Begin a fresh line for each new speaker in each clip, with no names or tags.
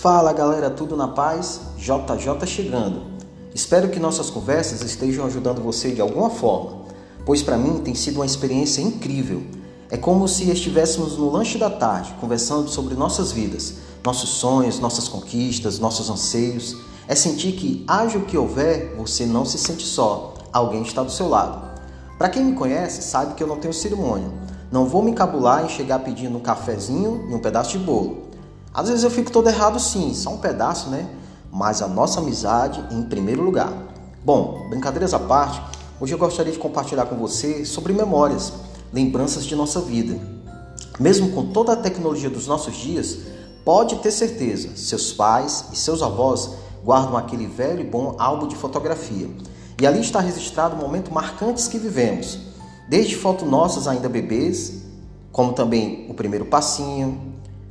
Fala galera, tudo na paz? JJ chegando. Espero que nossas conversas estejam ajudando você de alguma forma, pois para mim tem sido uma experiência incrível. É como se estivéssemos no lanche da tarde, conversando sobre nossas vidas, nossos sonhos, nossas conquistas, nossos anseios. É sentir que, haja o que houver, você não se sente só, alguém está do seu lado. Para quem me conhece, sabe que eu não tenho cerimônia. Não vou me encabular em chegar pedindo um cafezinho e um pedaço de bolo. Às vezes eu fico todo errado sim, só um pedaço, né? Mas a nossa amizade em primeiro lugar. Bom, brincadeiras à parte, hoje eu gostaria de compartilhar com você sobre memórias, lembranças de nossa vida. Mesmo com toda a tecnologia dos nossos dias, pode ter certeza, seus pais e seus avós guardam aquele velho e bom álbum de fotografia. E ali está registrado momentos marcantes que vivemos, desde fotos nossas ainda bebês, como também o primeiro passinho,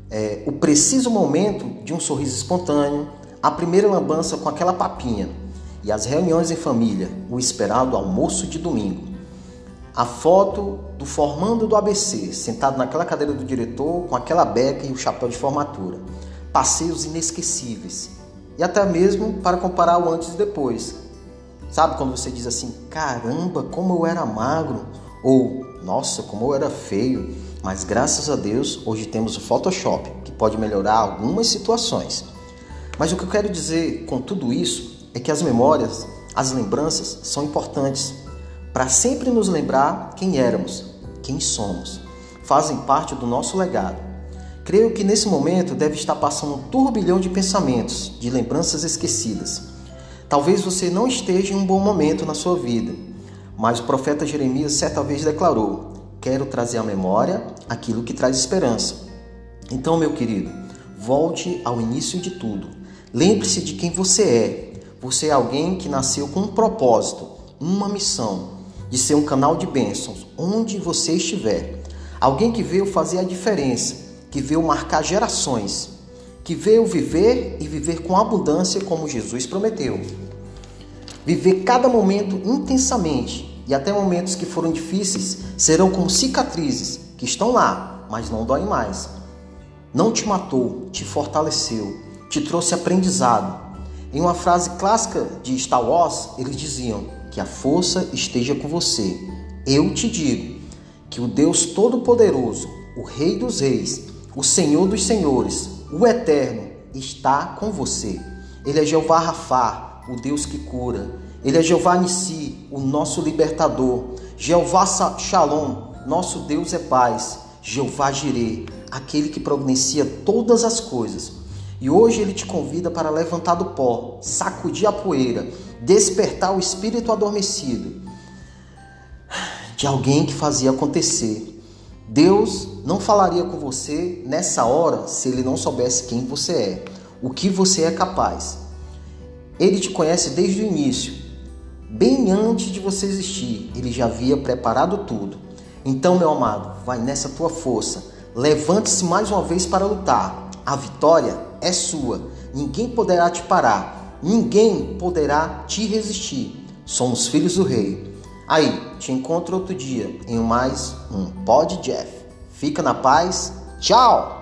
é, o preciso momento de um sorriso espontâneo, a primeira lambança com aquela papinha e as reuniões em família, o esperado almoço de domingo. A foto do formando do ABC, sentado naquela cadeira do diretor com aquela beca e o chapéu de formatura. Passeios inesquecíveis. E até mesmo para comparar o antes e depois. Sabe quando você diz assim: caramba, como eu era magro? Ou nossa, como eu era feio? Mas graças a Deus, hoje temos o Photoshop, que pode melhorar algumas situações. Mas o que eu quero dizer com tudo isso é que as memórias, as lembranças são importantes para sempre nos lembrar quem éramos, quem somos. Fazem parte do nosso legado. Creio que nesse momento deve estar passando um turbilhão de pensamentos, de lembranças esquecidas. Talvez você não esteja em um bom momento na sua vida, mas o profeta Jeremias certa vez declarou: Quero trazer à memória aquilo que traz esperança. Então, meu querido, volte ao início de tudo. Lembre-se de quem você é. Você é alguém que nasceu com um propósito, uma missão de ser um canal de bênçãos onde você estiver. Alguém que veio fazer a diferença, que veio marcar gerações, que veio viver e viver com abundância como Jesus prometeu. Viver cada momento intensamente e até momentos que foram difíceis serão como cicatrizes que estão lá, mas não doem mais. Não te matou, te fortaleceu, te trouxe aprendizado. Em uma frase clássica de Star Wars, eles diziam que a força esteja com você. Eu te digo que o Deus Todo-Poderoso, o Rei dos Reis, o Senhor dos Senhores, o Eterno, está com você. Ele é Jeová Rafá, o Deus que cura. Ele é Jeová Nissi, o nosso libertador. Jeová Shalom, nosso Deus é paz. Jeová Jireh, aquele que providencia todas as coisas. E hoje ele te convida para levantar do pó, sacudir a poeira, despertar o espírito adormecido de alguém que fazia acontecer. Deus não falaria com você nessa hora se ele não soubesse quem você é, o que você é capaz. Ele te conhece desde o início Bem antes de você existir, ele já havia preparado tudo. Então, meu amado, vai nessa tua força. Levante-se mais uma vez para lutar. A vitória é sua. Ninguém poderá te parar. Ninguém poderá te resistir. Somos filhos do rei. Aí, te encontro outro dia em mais um Pod Jeff. Fica na paz. Tchau!